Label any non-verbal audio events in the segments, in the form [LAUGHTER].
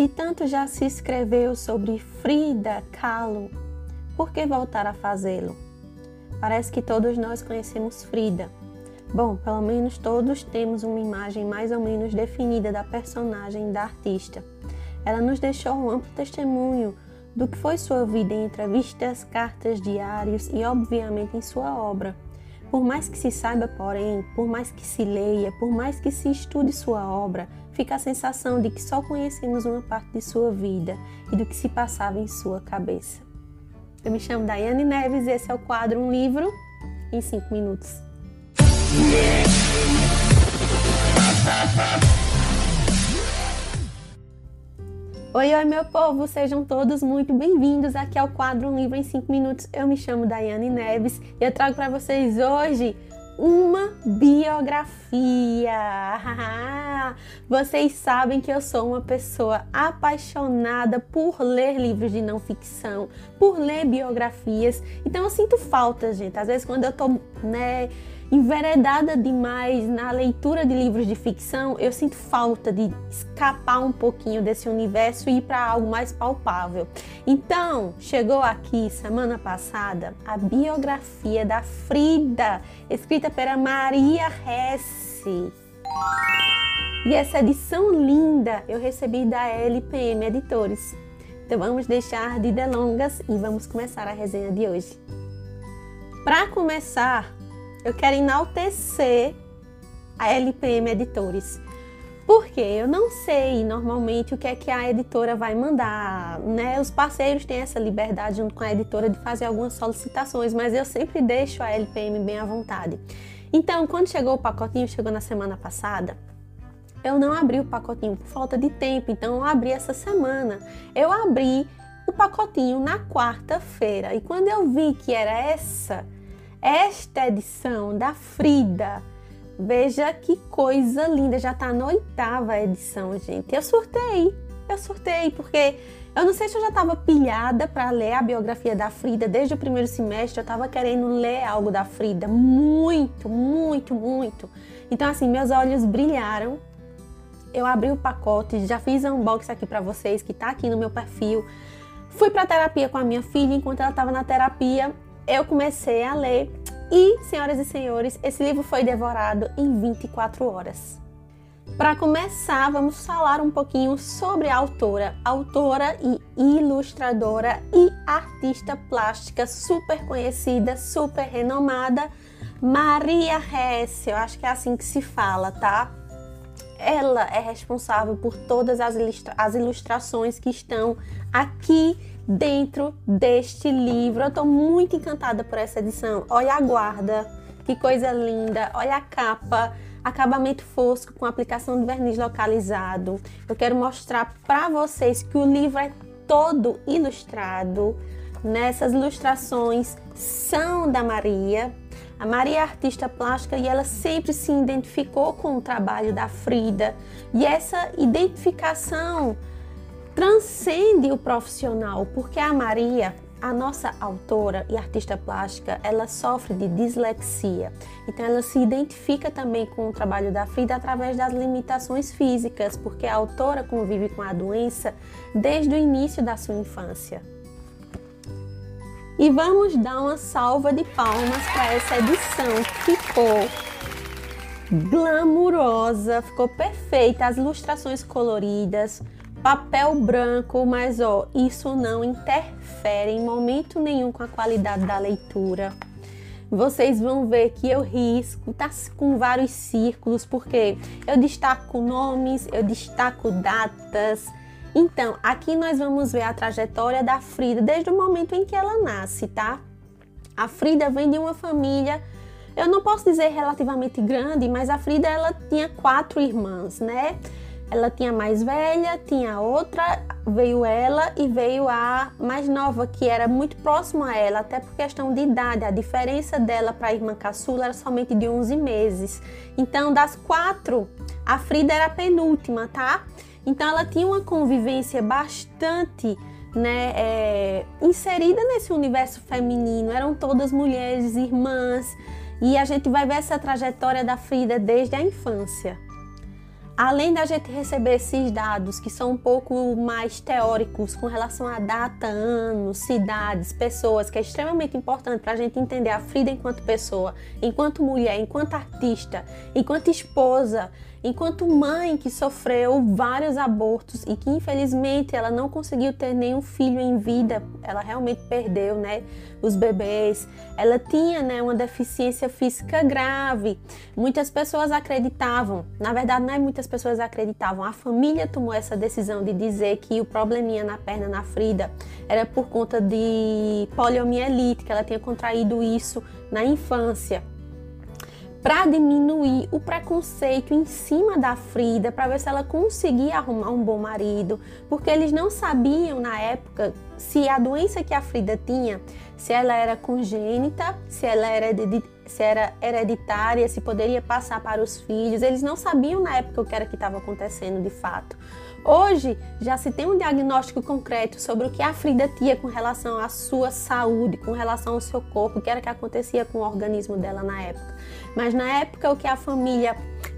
Se tanto já se escreveu sobre Frida Kahlo, por que voltar a fazê-lo? Parece que todos nós conhecemos Frida. Bom, pelo menos todos temos uma imagem mais ou menos definida da personagem da artista. Ela nos deixou um amplo testemunho do que foi sua vida em entrevistas, cartas, diários e, obviamente, em sua obra. Por mais que se saiba, porém, por mais que se leia, por mais que se estude sua obra, fica a sensação de que só conhecemos uma parte de sua vida e do que se passava em sua cabeça. Eu me chamo Daiane Neves e esse é o quadro Um Livro em 5 Minutos. Oi, oi, meu povo! Sejam todos muito bem-vindos aqui ao quadro Um Livro em 5 Minutos. Eu me chamo Daiane Neves e eu trago para vocês hoje uma biografia. [LAUGHS] Vocês sabem que eu sou uma pessoa apaixonada por ler livros de não ficção, por ler biografias. Então eu sinto falta, gente. Às vezes quando eu tô, né, enveredada demais na leitura de livros de ficção, eu sinto falta de escapar um pouquinho desse universo e ir para algo mais palpável. Então, chegou aqui semana passada a biografia da Frida, escrita pela Maria Hesse. E essa edição linda eu recebi da LPM Editores. Então vamos deixar de delongas e vamos começar a resenha de hoje. Para começar, eu quero enaltecer a LPM Editores. Porque eu não sei normalmente o que é que a editora vai mandar, né? Os parceiros têm essa liberdade junto com a editora de fazer algumas solicitações, mas eu sempre deixo a LPM bem à vontade. Então, quando chegou o pacotinho, chegou na semana passada, eu não abri o pacotinho por falta de tempo, então eu abri essa semana. Eu abri o pacotinho na quarta-feira e quando eu vi que era essa esta edição da Frida, veja que coisa linda, já está na oitava edição, gente. Eu surtei, eu surtei, porque eu não sei se eu já estava pilhada para ler a biografia da Frida desde o primeiro semestre, eu estava querendo ler algo da Frida, muito, muito, muito. Então, assim, meus olhos brilharam. Eu abri o pacote, já fiz um unboxing aqui para vocês, que está aqui no meu perfil. Fui para terapia com a minha filha, enquanto ela estava na terapia, eu comecei a ler e, senhoras e senhores, esse livro foi devorado em 24 horas. Para começar, vamos falar um pouquinho sobre a autora, autora e ilustradora e artista plástica super conhecida, super renomada, Maria Hesse. Eu acho que é assim que se fala, tá? Ela é responsável por todas as, ilustra as ilustrações que estão aqui dentro deste livro. Eu estou muito encantada por essa edição. Olha a guarda, que coisa linda. Olha a capa, acabamento fosco com aplicação de verniz localizado. Eu quero mostrar para vocês que o livro é todo ilustrado. Nessas ilustrações são da Maria. A Maria é artista plástica e ela sempre se identificou com o trabalho da Frida. E essa identificação transcende o profissional, porque a Maria, a nossa autora e artista plástica, ela sofre de dislexia. Então ela se identifica também com o trabalho da Frida através das limitações físicas, porque a autora convive com a doença desde o início da sua infância. E vamos dar uma salva de palmas para essa edição que ficou glamurosa, ficou perfeita, as ilustrações coloridas, papel branco, mas ó, isso não interfere em momento nenhum com a qualidade da leitura. Vocês vão ver que eu risco, tá com vários círculos, porque eu destaco nomes, eu destaco datas. Então, aqui nós vamos ver a trajetória da Frida desde o momento em que ela nasce, tá? A Frida vem de uma família, eu não posso dizer relativamente grande, mas a Frida ela tinha quatro irmãs, né? Ela tinha mais velha, tinha outra, veio ela e veio a mais nova, que era muito próxima a ela, até por questão de idade. A diferença dela para a irmã caçula era somente de 11 meses. Então, das quatro, a Frida era a penúltima, tá? Então, ela tinha uma convivência bastante né, é, inserida nesse universo feminino. Eram todas mulheres, irmãs, e a gente vai ver essa trajetória da Frida desde a infância. além da gente receber esses dados que são um pouco mais teóricos com relação a data, anos, cidades, pessoas, que é extremamente importante para a gente entender a Frida enquanto pessoa, enquanto mulher, enquanto artista, enquanto esposa, enquanto mãe que sofreu vários abortos e que infelizmente ela não conseguiu ter nenhum filho em vida, ela realmente perdeu, né, os bebês. Ela tinha, né, uma deficiência física grave. Muitas pessoas acreditavam, na verdade não é muitas pessoas acreditavam, a família tomou essa decisão de dizer que o probleminha na perna na Frida era por conta de poliomielite, que ela tinha contraído isso na infância para diminuir o preconceito em cima da Frida, para ver se ela conseguia arrumar um bom marido, porque eles não sabiam na época se a doença que a Frida tinha, se ela era congênita, se ela era, se era hereditária, se poderia passar para os filhos. Eles não sabiam na época o que era que estava acontecendo de fato. Hoje já se tem um diagnóstico concreto sobre o que a Frida tinha com relação à sua saúde, com relação ao seu corpo, o que era que acontecia com o organismo dela na época. Mas na época o que a família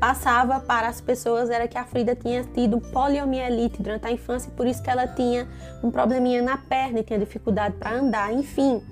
passava para as pessoas era que a Frida tinha tido poliomielite durante a infância e por isso que ela tinha um probleminha na perna e tinha dificuldade para andar, enfim.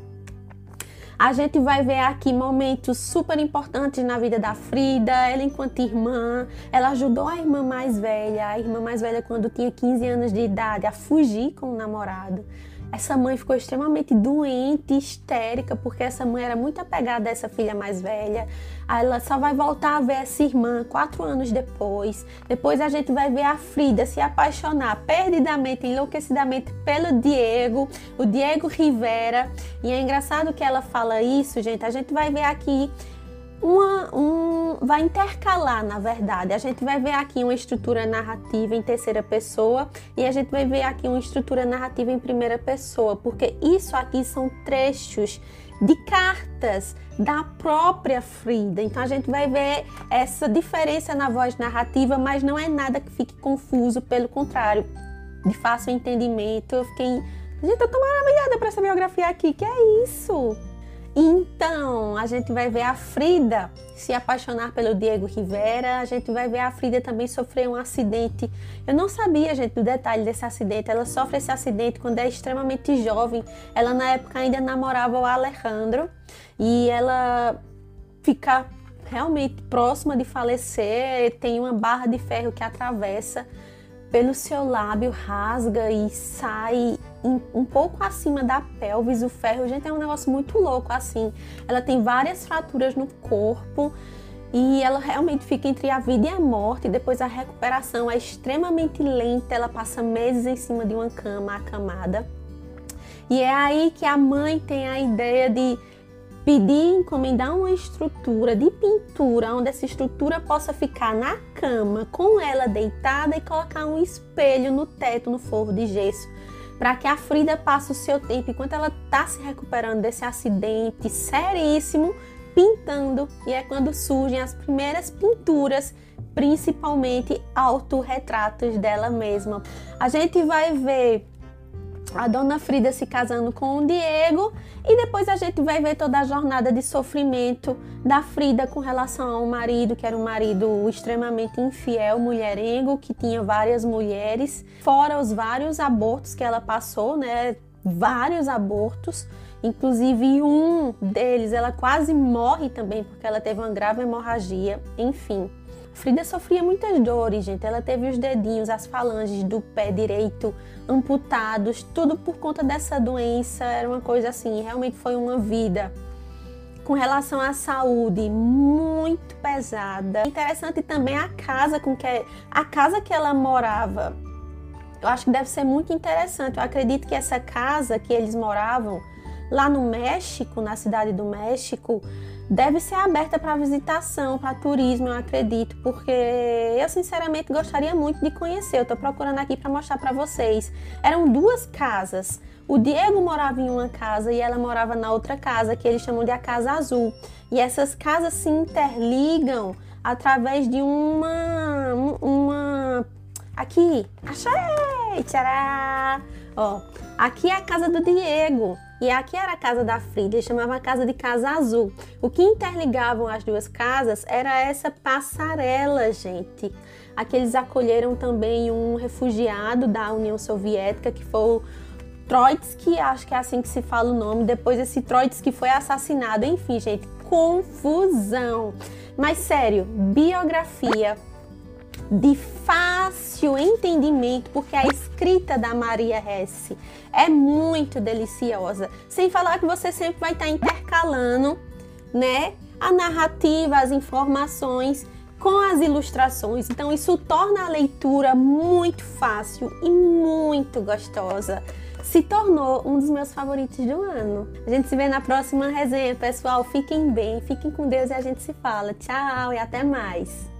A gente vai ver aqui momentos super importantes na vida da Frida, ela enquanto irmã, ela ajudou a irmã mais velha, a irmã mais velha quando tinha 15 anos de idade, a fugir com o namorado. Essa mãe ficou extremamente doente, histérica, porque essa mãe era muito apegada a essa filha mais velha. Ela só vai voltar a ver essa irmã quatro anos depois. Depois a gente vai ver a Frida se apaixonar perdidamente, enlouquecidamente pelo Diego, o Diego Rivera. E é engraçado que ela fala isso, gente. A gente vai ver aqui uma, um, vai intercalar, na verdade. A gente vai ver aqui uma estrutura narrativa em terceira pessoa e a gente vai ver aqui uma estrutura narrativa em primeira pessoa, porque isso aqui são trechos de cartas da própria Frida. Então a gente vai ver essa diferença na voz narrativa, mas não é nada que fique confuso, pelo contrário, de fácil entendimento. Eu fiquei, gente, eu tô maravilhada para essa biografia aqui. Que é isso? Então, a gente vai ver a Frida se apaixonar pelo Diego Rivera, a gente vai ver a Frida também sofrer um acidente. Eu não sabia, gente, do detalhe desse acidente. Ela sofre esse acidente quando é extremamente jovem. Ela, na época, ainda namorava o Alejandro e ela fica realmente próxima de falecer. Tem uma barra de ferro que atravessa pelo seu lábio, rasga e sai um pouco acima da pelvis, o ferro, gente, é um negócio muito louco assim. Ela tem várias fraturas no corpo e ela realmente fica entre a vida e a morte. Depois a recuperação é extremamente lenta, ela passa meses em cima de uma cama acamada. E é aí que a mãe tem a ideia de pedir, encomendar uma estrutura de pintura, onde essa estrutura possa ficar na cama com ela deitada e colocar um espelho no teto, no forro de gesso para que a Frida passe o seu tempo enquanto ela está se recuperando desse acidente seríssimo, pintando, e é quando surgem as primeiras pinturas, principalmente autorretratos dela mesma. A gente vai ver a dona Frida se casando com o Diego e depois a gente vai ver toda a jornada de sofrimento da Frida com relação ao marido, que era um marido extremamente infiel, mulherengo, que tinha várias mulheres, fora os vários abortos que ela passou, né? Vários abortos, inclusive um deles ela quase morre também porque ela teve uma grave hemorragia, enfim. Frida sofria muitas dores, gente. Ela teve os dedinhos, as falanges do pé direito amputados, tudo por conta dessa doença. Era uma coisa assim, realmente foi uma vida com relação à saúde muito pesada. Interessante também a casa com que a casa que ela morava. Eu acho que deve ser muito interessante. Eu acredito que essa casa que eles moravam lá no México, na cidade do México, deve ser aberta para visitação, para turismo, eu acredito, porque eu sinceramente gostaria muito de conhecer. Eu estou procurando aqui para mostrar para vocês. Eram duas casas. O Diego morava em uma casa e ela morava na outra casa, que eles chamam de a Casa Azul. E essas casas se interligam através de uma uma aqui, achei, tchará. Ó, aqui é a casa do Diego E aqui era a casa da Frida, ele chamava a casa de Casa Azul. O que interligavam as duas casas era essa passarela, gente. Aqui eles acolheram também um refugiado da União Soviética, que foi o Troitsky, acho que é assim que se fala o nome. Depois esse Troitsky foi assassinado. Enfim, gente, confusão. Mas sério, biografia de fácil entendimento, porque a escrita da Maria Hesse é muito deliciosa. Sem falar que você sempre vai estar intercalando, né, a narrativa, as informações com as ilustrações. Então isso torna a leitura muito fácil e muito gostosa. Se tornou um dos meus favoritos do ano. A gente se vê na próxima resenha, pessoal. Fiquem bem, fiquem com Deus e a gente se fala. Tchau e até mais.